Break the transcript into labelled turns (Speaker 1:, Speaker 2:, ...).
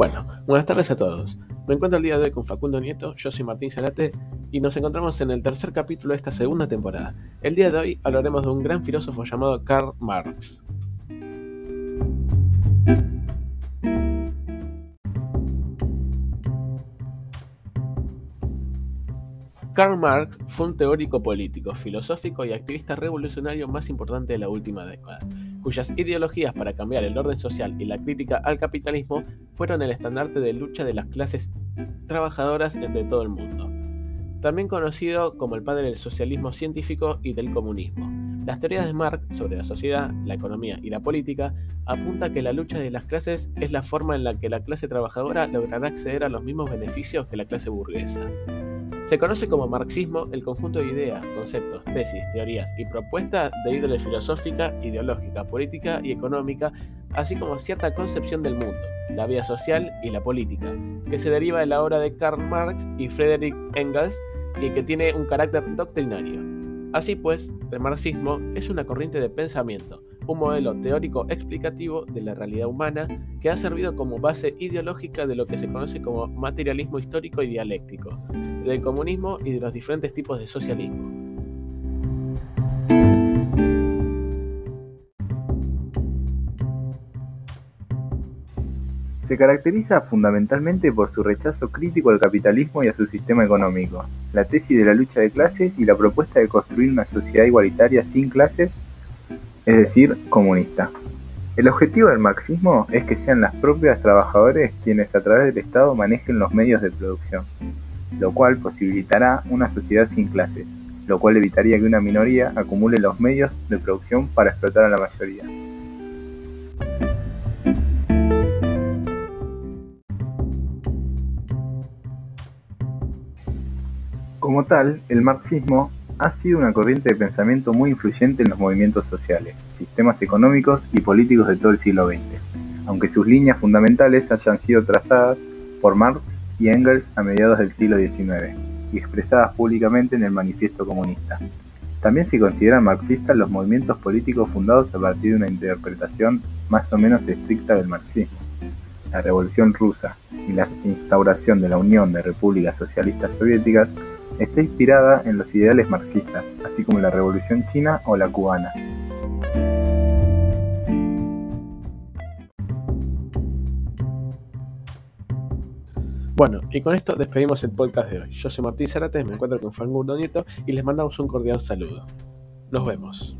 Speaker 1: Bueno, buenas tardes a todos. Me encuentro el día de hoy con Facundo Nieto, yo soy Martín Zarate y nos encontramos en el tercer capítulo de esta segunda temporada. El día de hoy hablaremos de un gran filósofo llamado Karl Marx. Karl Marx fue un teórico político, filosófico y activista revolucionario más importante de la última década, cuyas ideologías para cambiar el orden social y la crítica al capitalismo fueron el estandarte de lucha de las clases trabajadoras de todo el mundo. También conocido como el padre del socialismo científico y del comunismo. Las teorías de Marx sobre la sociedad, la economía y la política apunta que la lucha de las clases es la forma en la que la clase trabajadora logrará acceder a los mismos beneficios que la clase burguesa. Se conoce como marxismo el conjunto de ideas, conceptos, tesis, teorías y propuestas de índole filosófica, ideológica, política y económica, así como cierta concepción del mundo, la vida social y la política, que se deriva de la obra de Karl Marx y Friedrich Engels y que tiene un carácter doctrinario. Así pues, el marxismo es una corriente de pensamiento, un modelo teórico explicativo de la realidad humana que ha servido como base ideológica de lo que se conoce como materialismo histórico y dialéctico, del comunismo y de los diferentes tipos de socialismo.
Speaker 2: Se caracteriza fundamentalmente por su rechazo crítico al capitalismo y a su sistema económico, la tesis de la lucha de clases y la propuesta de construir una sociedad igualitaria sin clases es decir, comunista. El objetivo del marxismo es que sean las propias trabajadores quienes a través del Estado manejen los medios de producción, lo cual posibilitará una sociedad sin clases, lo cual evitaría que una minoría acumule los medios de producción para explotar a la mayoría. Como tal, el marxismo ha sido una corriente de pensamiento muy influyente en los movimientos sociales, sistemas económicos y políticos de todo el siglo XX, aunque sus líneas fundamentales hayan sido trazadas por Marx y Engels a mediados del siglo XIX y expresadas públicamente en el Manifiesto Comunista. También se consideran marxistas los movimientos políticos fundados a partir de una interpretación más o menos estricta del marxismo. La Revolución Rusa y la instauración de la Unión de Repúblicas Socialistas Soviéticas Está inspirada en los ideales marxistas, así como la Revolución China o la cubana.
Speaker 1: Bueno, y con esto despedimos el podcast de hoy. Yo soy Martín Zárate, me encuentro con Frank Nieto y les mandamos un cordial saludo. Nos vemos.